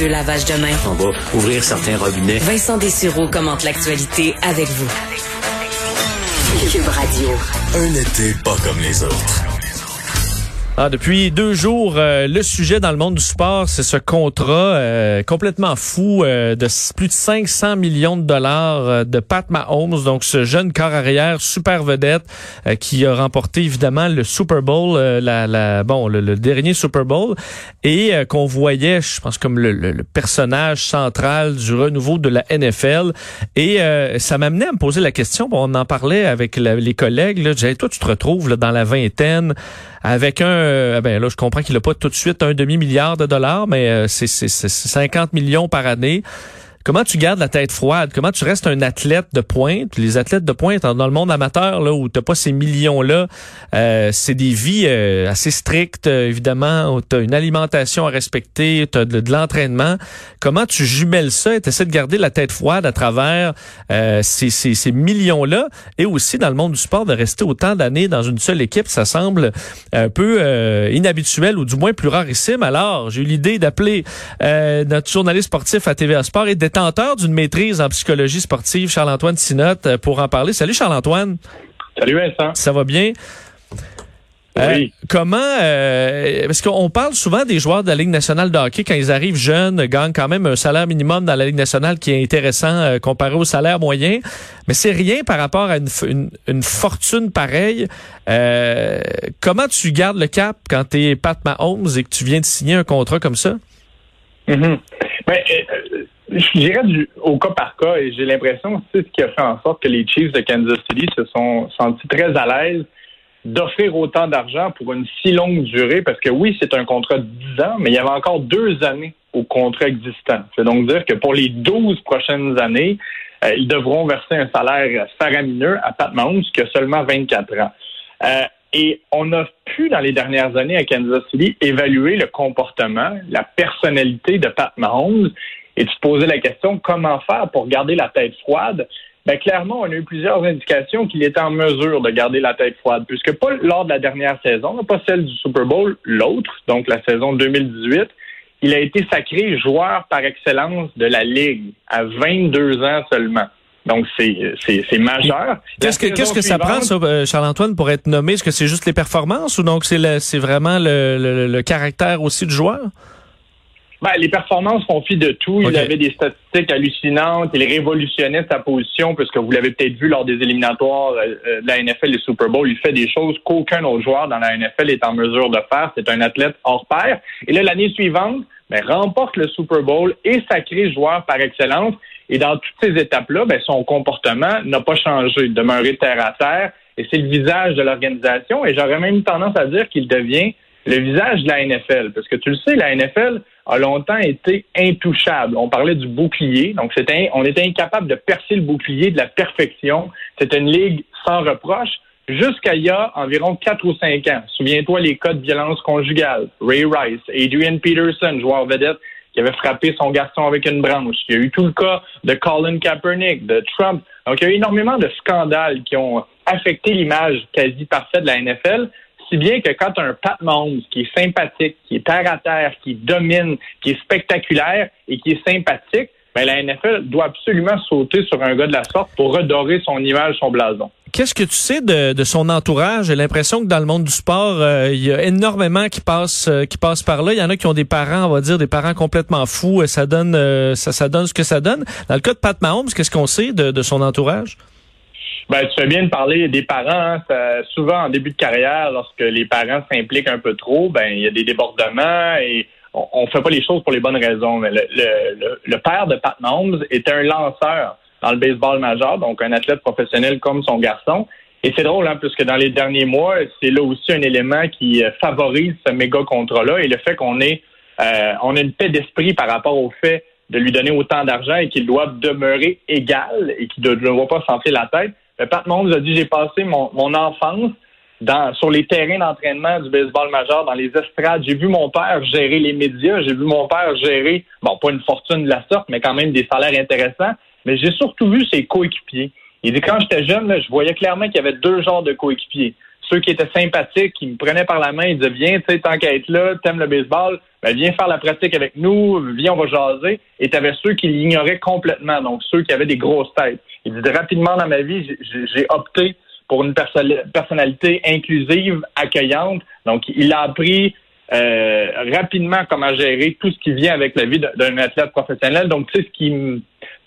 De lavage de main. On va ouvrir certains robinets. Vincent Dessureau commente l'actualité avec vous. Cube Radio. Un été pas comme les autres. Ah, depuis deux jours, euh, le sujet dans le monde du sport, c'est ce contrat euh, complètement fou euh, de plus de 500 millions de dollars de Pat Mahomes, donc ce jeune corps arrière super vedette qui a remporté évidemment le Super Bowl, la, la, bon le, dernier Super Bowl, et qu'on voyait, je pense comme le, le, personnage central du renouveau de la NFL. Et ça m'amenait à me poser la question. Bon, on en parlait avec les collègues. Là, toi, tu te retrouves là, dans la vingtaine avec un, euh, ben là, je comprends qu'il n'a pas tout de suite un demi-milliard de dollars, mais euh, c'est 50 millions par année. Comment tu gardes la tête froide? Comment tu restes un athlète de pointe? Les athlètes de pointe dans le monde amateur, là, où t'as pas ces millions-là, euh, c'est des vies euh, assez strictes, euh, évidemment, où t'as une alimentation à respecter, t'as de, de l'entraînement. Comment tu jumelles ça et t'essaies de garder la tête froide à travers ces, ces, ces millions-là? Et aussi, dans le monde du sport, de rester autant d'années dans une seule équipe, ça semble un peu inhabituel ou du moins plus rarissime. Alors, j'ai eu l'idée d'appeler notre journaliste sportif à TVA Sport et d'être détenteur d'une maîtrise en psychologie sportive, Charles-Antoine Sinotte, euh, pour en parler. Salut Charles-Antoine. Salut Vincent. Ça va bien? Euh, oui. comment euh, parce qu'on parle souvent des joueurs de la Ligue nationale de hockey quand ils arrivent jeunes gagnent quand même un salaire minimum dans la Ligue nationale qui est intéressant comparé au salaire moyen, mais c'est rien par rapport à une, fortune pareille. comment tu gardes le cap quand tu es Pat Mahomes et que tu viens de signer un contrat comme ça? Mm-hmm. Ben, je dirais du, au cas par cas, et j'ai l'impression que c'est ce qui a fait en sorte que les Chiefs de Kansas City se sont sentis très à l'aise d'offrir autant d'argent pour une si longue durée, parce que oui, c'est un contrat de 10 ans, mais il y avait encore deux années au contrat existant. C'est donc dire que pour les 12 prochaines années, euh, ils devront verser un salaire faramineux à Pat Mahomes, qui a seulement 24 ans. Euh, et on a pu, dans les dernières années à Kansas City, évaluer le comportement, la personnalité de Pat Mahomes et tu te posais la question comment faire pour garder la tête froide? Ben, clairement, on a eu plusieurs indications qu'il était en mesure de garder la tête froide, puisque pas lors de la dernière saison, pas celle du Super Bowl, l'autre, donc la saison 2018, il a été sacré joueur par excellence de la Ligue à 22 ans seulement. Donc, c'est majeur. Qu'est-ce que, qu'est-ce que ça prend, ça, euh, Charles-Antoine, pour être nommé? Est-ce que c'est juste les performances ou donc c'est vraiment le, le caractère aussi du joueur? Ben, les performances font fi de tout. Il avait des statistiques hallucinantes. Il révolutionnait sa position, puisque vous l'avez peut-être vu lors des éliminatoires euh, euh, de la NFL et Super Bowl. Il fait des choses qu'aucun autre joueur dans la NFL est en mesure de faire. C'est un athlète hors pair. Et là, l'année suivante, ben, remporte le Super Bowl et sacré joueur par excellence. Et dans toutes ces étapes-là, ben, son comportement n'a pas changé, demeuré terre à terre. Et c'est le visage de l'organisation. Et j'aurais même tendance à dire qu'il devient le visage de la NFL. Parce que tu le sais, la NFL a longtemps été intouchable. On parlait du bouclier. Donc, c'était, on était incapable de percer le bouclier de la perfection. C'était une ligue sans reproche jusqu'à il y a environ quatre ou cinq ans. Souviens-toi les cas de violence conjugale. Ray Rice, Adrian Peterson, joueur vedette, qui avait frappé son garçon avec une branche. Il y a eu tout le cas de Colin Kaepernick, de Trump. Donc, il y a eu énormément de scandales qui ont affecté l'image quasi parfaite de la NFL si bien que quand un Pat Mahomes qui est sympathique, qui est terre à terre, qui domine, qui est spectaculaire et qui est sympathique, ben la NFL doit absolument sauter sur un gars de la sorte pour redorer son image, son blason. Qu'est-ce que tu sais de, son entourage? J'ai l'impression que dans le monde du sport, euh, il y a énormément qui passent euh, qui par là. Il y en a qui ont des parents, on va dire, des parents complètement fous. Ça donne euh, ça, ça donne ce que ça donne. Dans le cas de Pat Mahomes, qu'est-ce qu'on sait de son entourage? Ben, tu fais bien de parler des parents. Hein. souvent, en début de carrière, lorsque les parents s'impliquent un peu trop, ben il y a des débordements et on ne fait pas les choses pour les bonnes raisons. Mais le, père de Pat Mahomes est un lanceur dans le baseball majeur, donc un athlète professionnel comme son garçon. Et c'est drôle, hein, puisque dans les derniers mois, c'est là aussi un élément qui euh, favorise ce méga contrat-là et le fait qu'on ait, euh, on a une paix d'esprit par rapport au fait de lui donner autant d'argent et qu'il doit demeurer égal et qu'il ne doit pas s'enfler la tête. Pat Mahomes a dit j'ai passé mon, enfance dans, sur les terrains d'entraînement du baseball majeur, dans les estrades. J'ai vu mon père gérer les médias, j'ai vu mon père gérer, bon, pas une fortune de la sorte, mais quand même des salaires intéressants. Mais j'ai surtout vu ses coéquipiers. Il dit quand j'étais jeune, je voyais clairement qu'il y avait deux genres de coéquipiers. Ceux qui étaient sympathiques, qui me prenaient par la main, ils disaient viens, tu sais, tant qu'à être là, t'aimes le baseball, ben viens faire la pratique avec nous, viens, on va jaser. Et tu avais ceux qui l'ignoraient complètement, donc ceux qui avaient des grosses têtes. Il dit rapidement dans ma vie, j'ai opté pour une personnalité inclusive, accueillante. Donc, il a appris euh, rapidement comment gérer tout ce qui vient avec la vie d'un athlète professionnel. Donc, c'est ce qui,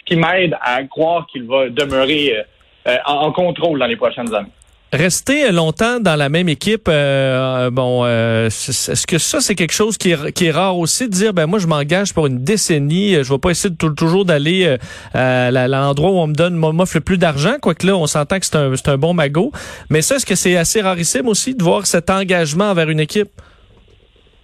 qui m'aide à croire qu'il va demeurer euh, en, contrôle dans les prochaines années. Rester longtemps dans la même équipe, euh, bon, est-ce que ça c'est quelque chose qui est, rare aussi de dire, ben moi je m'engage pour une décennie, je vais pas essayer de, toujours d'aller à l'endroit où on me donne, m'offre le plus d'argent, quoique là on s'entend que c'est un, un bon magot, mais ça est-ce que c'est assez rarissime aussi de voir cet engagement envers une équipe?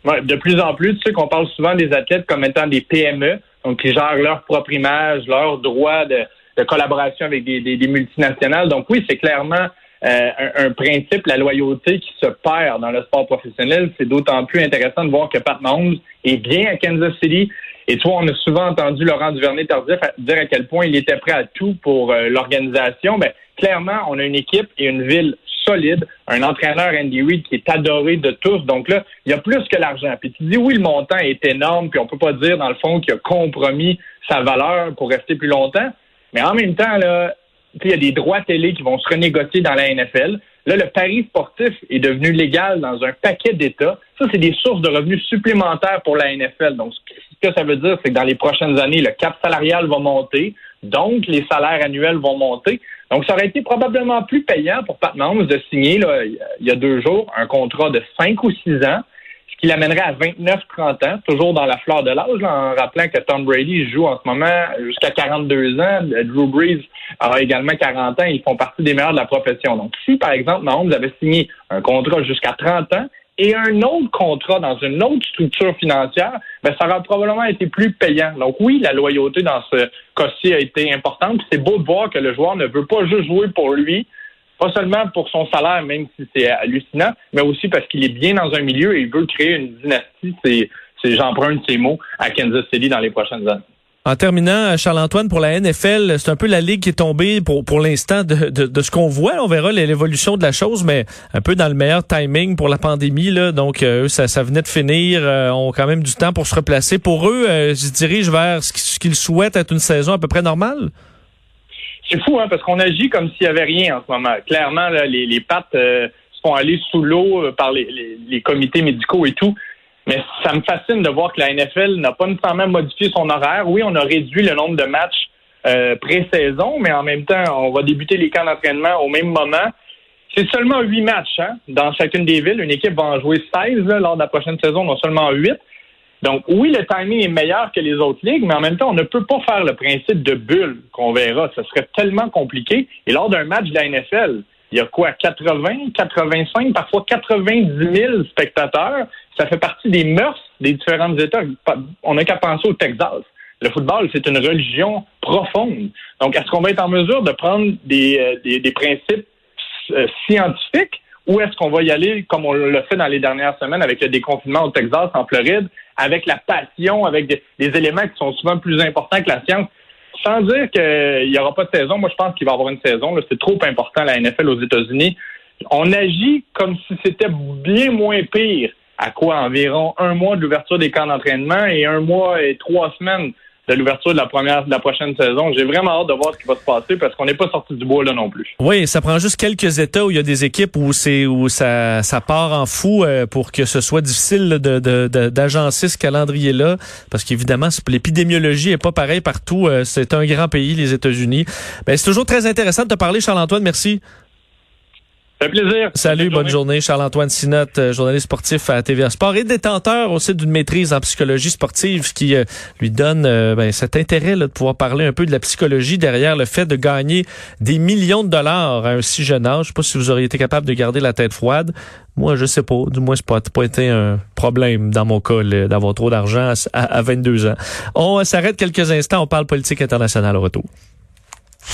Ouais, de plus en plus, tu sais qu'on parle souvent des athlètes comme étant des PME, donc qui gèrent leur propre image, leur droit de, collaboration avec des, multinationales. Donc oui, c'est clairement euh, un, principe, la loyauté qui se perd dans le sport professionnel. C'est d'autant plus intéressant de voir que Pat Mahomes est bien à Kansas City. Et toi, on a souvent entendu Laurent Duvernay-Tardif dire à quel point il était prêt à tout pour euh, l'organisation. Ben, clairement, on a une équipe et une ville solide, un entraîneur Andy Reid qui est adoré de tous. Donc là, il y a plus que l'argent. Puis tu dis oui, le montant est énorme, puis on peut pas dire dans le fond qu'il a compromis sa valeur pour rester plus longtemps. Mais en même temps, là, il y a des droits télé qui vont se renégocier dans la NFL. Là, le pari sportif est devenu légal dans un paquet d'États. Ça, c'est des sources de revenus supplémentaires pour la NFL. Donc, ce que ça veut dire, c'est que dans les prochaines années, le cap salarial va monter, donc les salaires annuels vont monter. Donc, ça aurait été probablement plus payant pour Pat Mahomes de signer, là, il y a deux jours, un contrat de 5 ou 6 ans, qui l'amènerait à 29-30 ans, toujours dans la fleur de l'âge, en rappelant que Tom Brady joue en ce moment jusqu'à 42 ans. Drew Brees a également 40 ans. Ils font partie des meilleurs de la profession. Donc, si, par exemple, Mahomes avait signé un contrat jusqu'à 30 ans, et un autre contrat dans une autre structure financière, ben, ça aurait probablement été plus payant. Donc oui, la loyauté dans ce cas-ci a été importante. C'est beau de voir que le joueur ne veut pas juste jouer pour lui, pas seulement pour son salaire, même si c'est hallucinant, mais aussi parce qu'il est bien dans un milieu et il veut créer une dynastie. C'est, j'emprunte ces mots à Kansas City dans les prochaines années. En terminant, Charles-Antoine, pour la NFL, c'est un peu la ligue qui est tombée pour, pour l'instant de, de, ce qu'on voit. On verra l'évolution de la chose, mais un peu dans le meilleur timing pour la pandémie. Là. Donc, euh, eux, ça, ça venait de finir. Euh, ont quand même du temps pour se replacer. Pour eux, euh, ils se dirigent vers ce qu'ils souhaitent être une saison à peu près normale? C'est fou, hein, parce qu'on agit comme s'il y avait rien en ce moment. Clairement, les, les pattes se font aller sous l'eau par les, les, les comités médicaux et tout. Mais ça me fascine de voir que la NFL n'a pas nécessairement modifié son horaire. Oui, on a réduit le nombre de matchs euh, pré-saison, mais en même temps, on va débuter les camps d'entraînement au même moment. C'est seulement huit matchs hein, dans chacune des villes. Une équipe va en jouer 16 lors de la prochaine saison, non seulement huit. Donc oui, le timing est meilleur que les autres ligues, mais en même temps, on ne peut pas faire le principe de bulle qu'on verra. Ce serait tellement compliqué. Et lors d'un match de la NFL, il y a quoi, 80, 85, parfois 90 000 spectateurs. Ça fait partie des mœurs des différents États. On n'a qu'à penser au Texas. Le football, c'est une religion profonde. Donc, est-ce qu'on va être en mesure de prendre des, euh, des, principes euh, scientifiques? Ou est-ce qu'on va y aller comme on l'a fait dans les dernières semaines avec le déconfinement au Texas, en Floride, avec la passion, avec des, éléments qui sont souvent plus importants que la science? sans dire qu'il n'y aura pas de saison, moi je pense qu'il va y avoir une saison. C'est trop important la NFL aux États-Unis. On agit comme si c'était bien moins pire. À quoi? Environ un mois de l'ouverture des camps d'entraînement et un mois et trois semaines de l'ouverture de la première de la prochaine saison. J'ai vraiment hâte de voir ce qui va se passer parce qu'on n'est pas sorti du bois là non plus. Oui, ça prend juste quelques états où il y a des équipes où c'est où ça ça part en fou euh, pour que ce soit difficile de d'agencer ce calendrier là parce qu'évidemment l'épidémiologie est pas pareil partout. Euh, c'est un grand pays les États-Unis. Ben c'est toujours très intéressant de te parler Charles Plaisir. Salut, bonne, journée. Charles-Antoine Sinotte, euh, journaliste sportif à TVA Sport et détenteur aussi d'une maîtrise en psychologie sportive qui euh, lui donne euh, ben, cet intérêt là, de pouvoir parler un peu de la psychologie derrière le fait de gagner des millions de dollars à un si jeune âge. Je sais pas si vous auriez été capable de garder la tête froide. Moi, je sais pas. Du moins, c'est pas, pas été un problème dans mon cas d'avoir trop d'argent à, à 22 ans. On s'arrête quelques instants. On parle politique internationale au retour.